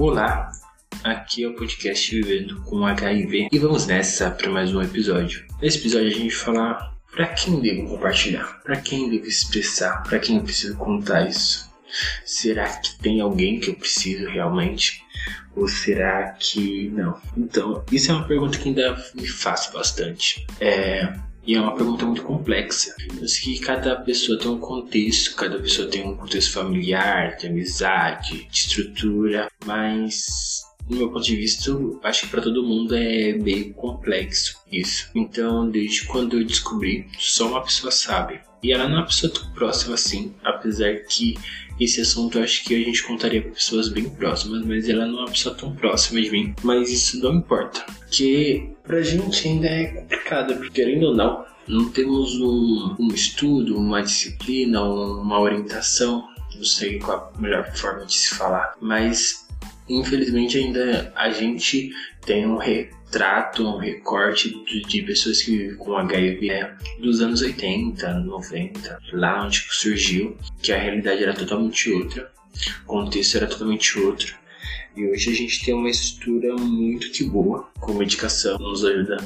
Olá, aqui é o podcast Vivendo com HIV e vamos nessa para mais um episódio. Nesse episódio a gente falar para quem devo compartilhar, para quem devo expressar, para quem eu preciso contar isso. Será que tem alguém que eu preciso realmente? Ou será que não? Então, isso é uma pergunta que ainda me faço bastante. É, e é uma pergunta muito complexa. Eu sei que cada pessoa tem um contexto, cada pessoa tem um contexto familiar, de amizade, de estrutura, mas no meu ponto de vista, acho que para todo mundo é meio complexo isso. Então, desde quando eu descobri, só uma pessoa sabe. E ela não é uma pessoa tão próxima assim, apesar que esse assunto eu acho que a gente contaria para pessoas bem próximas, mas ela não é uma pessoa tão próxima de mim. Mas isso não importa, porque pra gente ainda é complicado, porque ou não, não temos um, um estudo, uma disciplina, uma orientação, não sei qual a melhor forma de se falar, mas infelizmente ainda a gente tem um retrato, um recorte de, de pessoas que vivem com HIV né, dos anos 80, 90, lá onde surgiu, que a realidade era totalmente outra, o contexto era totalmente outro. E hoje a gente tem uma estrutura muito que boa, com medicação, nos ajuda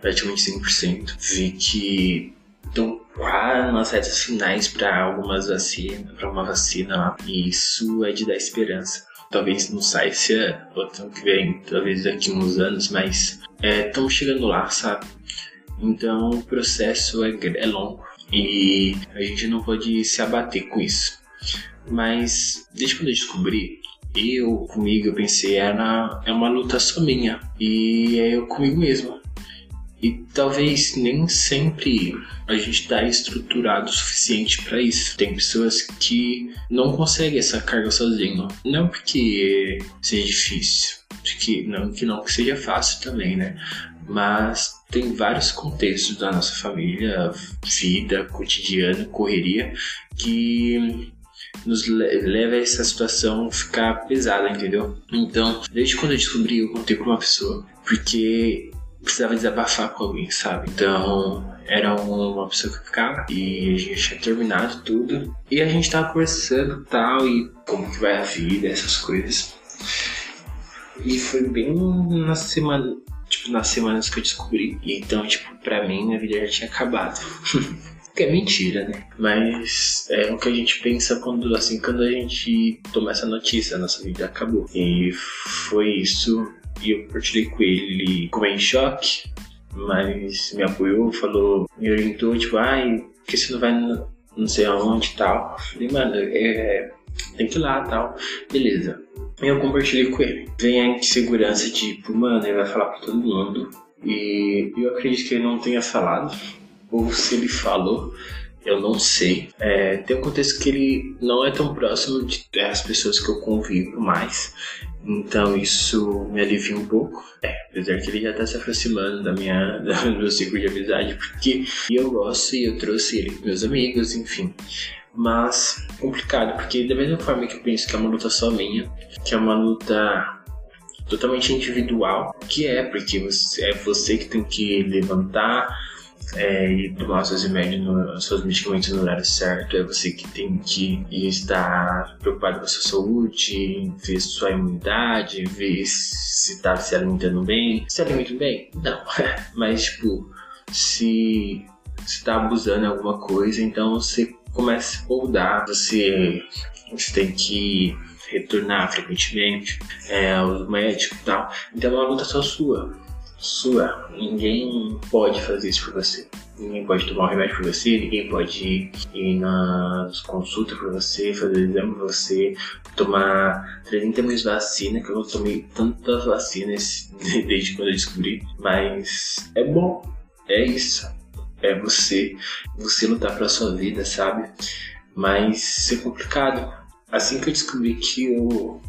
praticamente 100%. Vi que estão quase nas retas finais para algumas vacinas, para uma vacina lá, e isso é de dar esperança talvez não saia esse ano, ou ano que vem, talvez daqui uns anos, mas estamos é, chegando lá, sabe? Então o processo é, é longo e a gente não pode se abater com isso. Mas desde quando eu descobri, eu comigo eu pensei era é uma luta só minha e é eu comigo mesmo. E talvez nem sempre a gente está estruturado o suficiente para isso. Tem pessoas que não conseguem essa carga sozinho. Não porque seja difícil, que não que não que seja fácil também, né? Mas tem vários contextos da nossa família, vida, cotidiano, correria, que nos leva a essa situação ficar pesada, entendeu? Então, desde quando eu descobri, eu contei com uma pessoa, porque precisava desabafar com alguém, sabe? Então, era uma pessoa que ficava e a gente tinha terminado tudo. E a gente tava conversando tal, e como que vai a vida, essas coisas. E foi bem na semana, tipo, nas semanas que eu descobri. E então, tipo, pra mim, minha vida já tinha acabado. que é mentira, né? Mas é o que a gente pensa quando, assim, quando a gente toma essa notícia, a nossa vida acabou. E foi isso e eu compartilhei com ele, ele ficou em choque, mas me apoiou, falou, me orientou, tipo, ai, por que você não vai no, não sei aonde e tal? Falei, mano, é, tem que ir lá tal. Beleza. E eu compartilhei com ele. Vem a insegurança, tipo, mano, ele vai falar pra todo mundo. E eu acredito que ele não tenha falado. Ou se ele falou, eu não sei. É, tem um contexto que ele não é tão próximo das pessoas que eu convivo mais. Então isso me alivia um pouco. É, apesar que ele já tá se aproximando da minha, do meu ciclo de amizade, porque eu gosto e eu trouxe ele com meus amigos, enfim. Mas complicado, porque da mesma forma que eu penso que é uma luta só minha, que é uma luta totalmente individual, que é porque você, é você que tem que levantar é, e tomar seus remédios, no, seus medicamentos no horário certo, é você que tem que estar preocupado com a sua saúde, ver sua imunidade, ver se está se alimentando bem. Se alimenta bem? Não. Mas, tipo, se está abusando de alguma coisa, então você começa a moldar, você, você tem que retornar frequentemente é, aos médicos e tal. Então é uma luta só sua sua. Ninguém pode fazer isso por você. Ninguém pode tomar um remédio por você, ninguém pode ir nas consultas por você, fazer exame por você, tomar 300 milhões de vacina, que eu tomei tantas vacinas desde quando eu descobri. Mas é bom, é isso. É você, você lutar pela sua vida, sabe? Mas é complicado. Assim que eu descobri que eu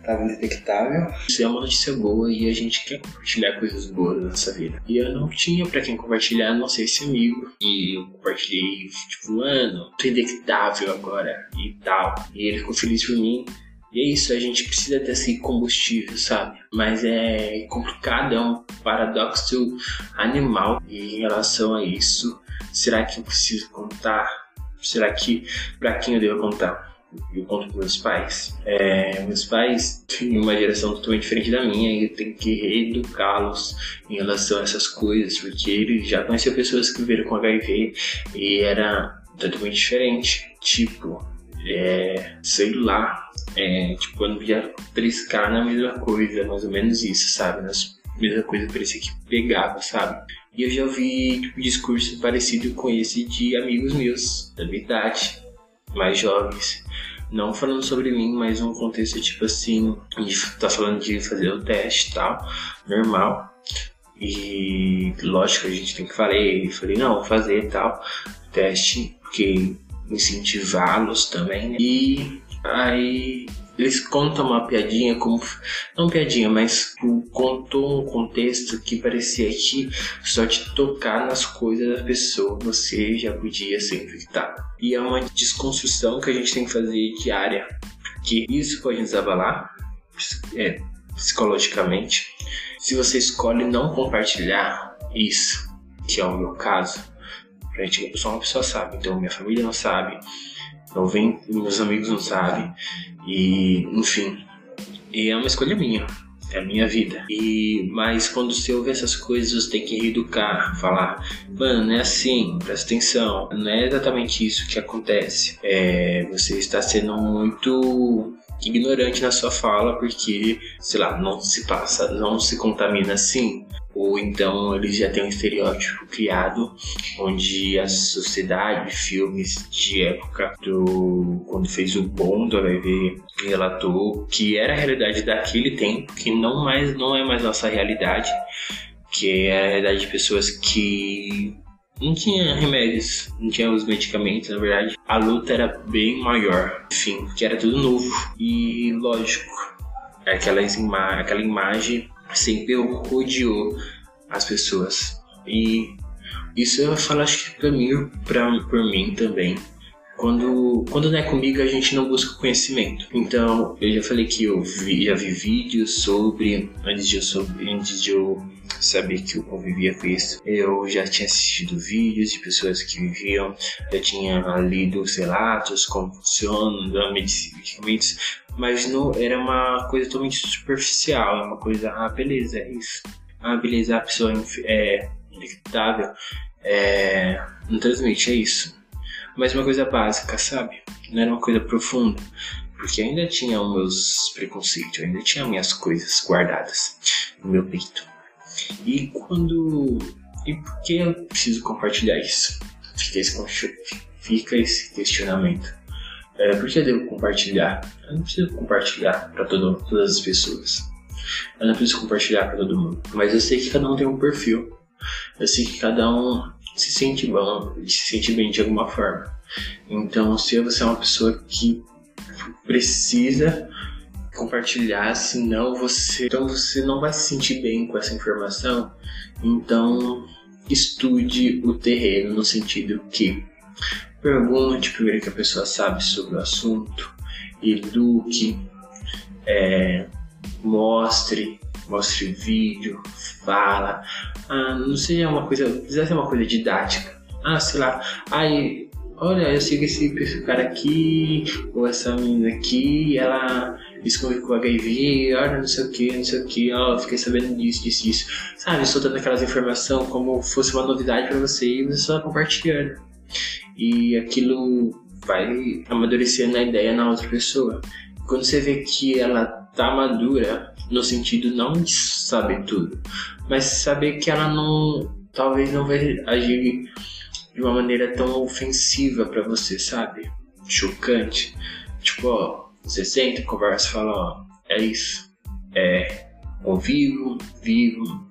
estava indetectável. Isso é uma notícia boa e a gente quer compartilhar coisas boas na nossa vida. E eu não tinha para quem compartilhar, não sei esse amigo. E eu compartilhei, tipo, mano, tô indetectável agora e tal. E ele ficou feliz por mim. E é isso, a gente precisa ter esse combustível, sabe? Mas é complicado, é um paradoxo animal e em relação a isso. Será que eu preciso contar? Será que para quem eu devo contar? Eu conto com meus pais. É, meus pais têm uma geração totalmente diferente da minha e eu tenho que reeducá-los em relação a essas coisas, porque eles já conheciam pessoas que viveram com HIV e era totalmente diferente. Tipo, é, sei lá, é, tipo, eu não via triscar na mesma coisa, mais ou menos isso, sabe? Nas mesma coisa parecia que pegava, sabe? E eu já ouvi tipo, discurso parecido com esse de amigos meus, da minha idade, mais jovens. Não falando sobre mim, mas um contexto tipo assim, de tá falando de fazer o teste e tal, normal. E lógico, a gente tem que falar, e falei, não, vou fazer e tal, teste, porque incentivá-los também, né? E aí eles contam uma piadinha como não piadinha, mas contou um contexto que parecia que só de tocar nas coisas da pessoa você já podia ser infectado. E é uma desconstrução que a gente tem que fazer diária, porque isso pode nos abalar é, psicologicamente. Se você escolhe não compartilhar isso, que é o meu caso, gente, só uma pessoa sabe, então minha família não sabe, não vem, meus amigos não sabem, e enfim. E é uma escolha minha, é a minha vida. E mas quando você ouve essas coisas, você tem que reeducar, falar, mano, não é assim, presta atenção, não é exatamente isso que acontece. É, você está sendo muito ignorante na sua fala porque, sei lá, não se passa, não se contamina assim ou então eles já têm um estereótipo criado onde a sociedade, filmes de época do quando fez o bom do HIV relatou que era a realidade daquele tempo, que não mais não é mais nossa realidade, que é a realidade de pessoas que não tinha remédios, não tinha os medicamentos, na verdade. A luta era bem maior, enfim, que era tudo novo. E lógico, aquela, ima aquela imagem sempre rodeou as pessoas. E isso eu falo, acho que pra mim, pra, por mim também. Quando, quando não é comigo, a gente não busca conhecimento. Então, eu já falei que eu vi, já vi vídeos sobre, antes de eu, sobre, antes de eu saber que eu convivia com isso, eu já tinha assistido vídeos de pessoas que viviam, já tinha lido relatos, como funciona, medicamentos, mas não era uma coisa totalmente superficial, é uma coisa, ah, beleza, é isso. Ah, beleza, a pessoa é infectável, é, não transmite, é isso. Mas uma coisa básica, sabe? Não era uma coisa profunda, porque ainda tinha os meus preconceitos, ainda tinha minhas coisas guardadas no meu peito. E quando. E por que eu preciso compartilhar isso? Fica esse, fica esse questionamento. É, por que devo compartilhar? Eu não preciso compartilhar para todas as pessoas. Eu não preciso compartilhar para todo mundo. Mas eu sei que cada um tem um perfil. Eu sei que cada um se sente bom, se sente bem de alguma forma. Então, se você é uma pessoa que precisa compartilhar, senão você, então você não vai se sentir bem com essa informação. Então, estude o terreno no sentido que pergunte primeiro que a pessoa sabe sobre o assunto, eduque, é, mostre, mostre vídeo, fala. Ah, não seja uma coisa, precisa ser uma coisa didática. Ah, sei lá, ai, olha, eu sigo esse cara aqui, ou essa menina aqui, ela esconde com HIV, olha, não sei o que, não sei o que, ó, fiquei sabendo disso, disso, disso. Sabe, soltando aquelas informações como fosse uma novidade para você e você só compartilhando. E aquilo vai amadurecendo a ideia na outra pessoa. Quando você vê que ela tá madura, no sentido não de saber tudo, mas saber que ela não, talvez não vai agir de uma maneira tão ofensiva para você, sabe? Chocante. Tipo, ó, você senta, conversa, fala, ó, é isso. É, convivo, vivo,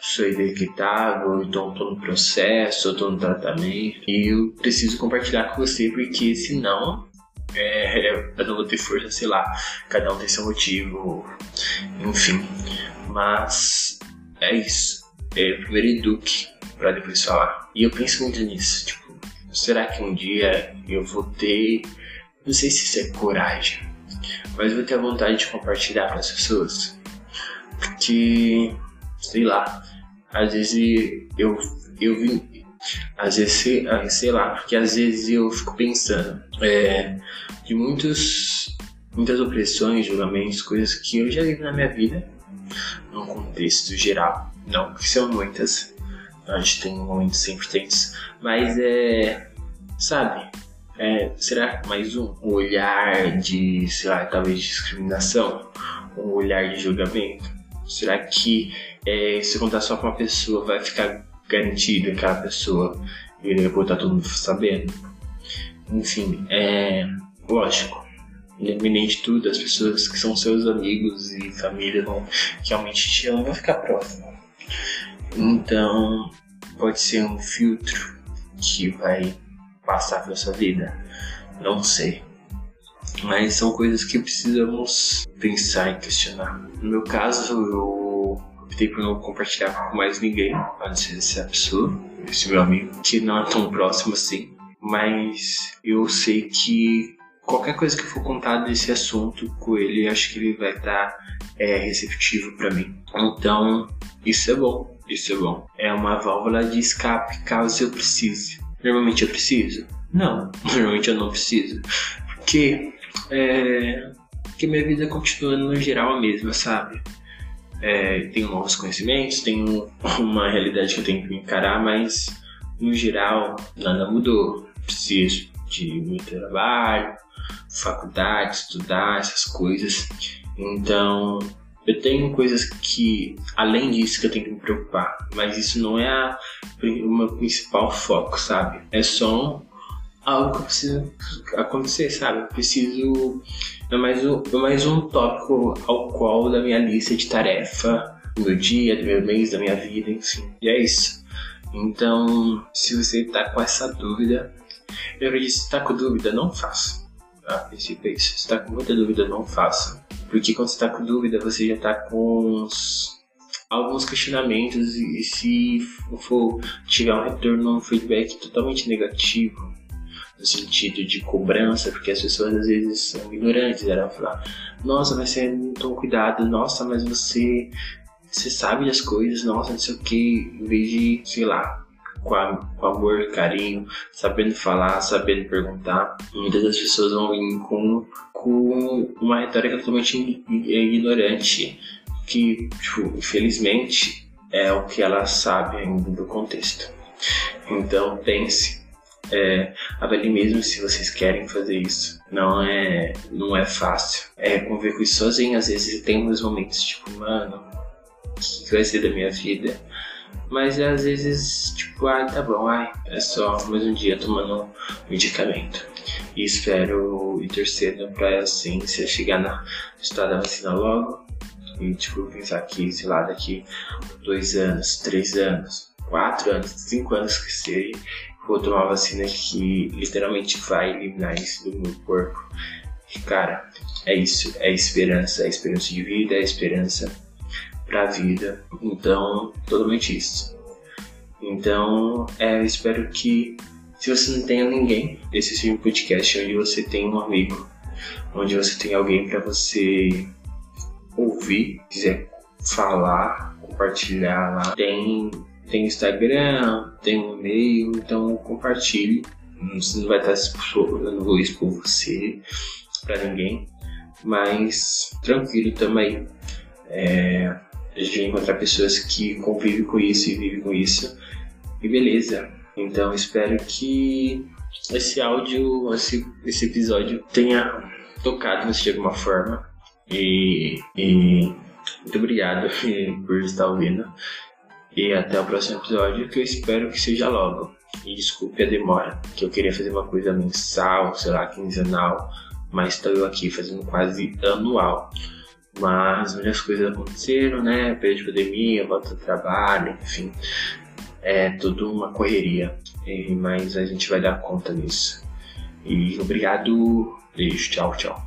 sou identitável, então estou no processo, estou no tratamento. E eu preciso compartilhar com você, porque senão é, eu não vou ter força, sei lá. Cada um tem seu motivo, enfim. Mas é isso. É, primeiro eduque para depois falar. E eu penso muito nisso, tipo, será que um dia eu vou ter não sei se isso é coragem, mas vou ter a vontade de compartilhar com as pessoas. Porque, sei lá, às vezes eu, eu vim. Às vezes, sei, ah, sei lá, porque às vezes eu fico pensando é, de muitos, muitas opressões, julgamentos, coisas que eu já vi na minha vida, num contexto geral. Não, que são muitas. A gente tem momentos sempre tensos. Mas é. Sabe? É, será mais um olhar de, sei lá, talvez discriminação? Um olhar de julgamento? Será que é, se contar só com uma pessoa vai ficar garantido aquela pessoa e depois tá todo mundo sabendo? Enfim, é lógico. Independente de tudo, as pessoas que são seus amigos e família vão, realmente te amam vão ficar próximas. Então, pode ser um filtro que vai passar pela sua vida. Não sei. Mas são coisas que precisamos pensar e questionar. No meu caso, eu optei por não compartilhar com mais ninguém, a essa pessoa, esse meu amigo, que não é tão próximo assim. Mas eu sei que qualquer coisa que for contar desse assunto com ele, acho que ele vai estar é, receptivo para mim. Então, isso é bom. Isso é bom. É uma válvula de escape caso eu precise. Normalmente eu preciso? Não, normalmente eu não preciso. Porque, é, porque minha vida continua no geral a mesma, sabe? É, tenho novos conhecimentos, tenho uma realidade que eu tenho que encarar, mas no geral nada mudou. Preciso de muito trabalho, faculdade, estudar, essas coisas. Então, eu tenho coisas que, além disso, que eu tenho que me preocupar, mas isso não é a, o meu principal foco, sabe? É só algo que precisa acontecer, sabe? Preciso. É mais, um, é mais um tópico ao qual da minha lista de tarefa, do meu dia, do meu mês, da minha vida, enfim. E é isso. Então, se você tá com essa dúvida, eu acredito que se tá com dúvida, não faça. A princípio é isso. Se tá com muita dúvida, não faça porque quando você está com dúvida, você já está com uns, alguns questionamentos e se for tiver um retorno, um feedback totalmente negativo, no sentido de cobrança, porque as pessoas às vezes são ignorantes, elas falar, nossa, mas você não toma cuidado, nossa, mas você, você sabe das coisas, nossa, não sei o que, em vez de, sei lá, com, a, com amor, carinho, sabendo falar, sabendo perguntar. Muitas das pessoas vão vir com, com uma retórica totalmente ignorante, que, tipo, infelizmente, é o que ela sabe ainda do contexto. Então, pense. É, avalie mesmo se vocês querem fazer isso. Não é, não é fácil. É conviver com isso sozinho. Às vezes tem uns momentos tipo, mano, o que vai ser da minha vida? Mas às vezes, tipo, ah, tá bom, ai, é só mais um dia tomando medicamento. E espero e torcendo pra a ciência chegar na história da vacina logo. E, tipo, pensar que, sei lá, daqui dois anos, três anos, quatro anos, cinco anos que seja, tomar uma vacina que literalmente vai eliminar isso do meu corpo. E, cara, é isso. É esperança. É esperança de vida, é esperança para a vida. Então, totalmente isso. Então, é, eu espero que se você não tenha ninguém, esse seja um podcast onde você tem um amigo, onde você tem alguém para você ouvir, quiser falar, compartilhar lá. Tem, tem Instagram, tem um e-mail, então compartilhe. Você não vai estar expondo, eu não vou você para ninguém, mas tranquilo também. É, a gente vai encontrar pessoas que convivem com isso e vivem com isso. E beleza. Então espero que esse áudio, esse, esse episódio tenha tocado você de alguma forma. E, e muito obrigado por estar ouvindo. E até o próximo episódio, que eu espero que seja logo. E desculpe a demora, que eu queria fazer uma coisa mensal, sei lá, quinzenal, mas estou eu aqui fazendo quase anual. Mas muitas coisas aconteceram, né? Período de pandemia, volta ao trabalho, enfim. É tudo uma correria. mas a gente vai dar conta disso. E obrigado. Beijo. Tchau, tchau.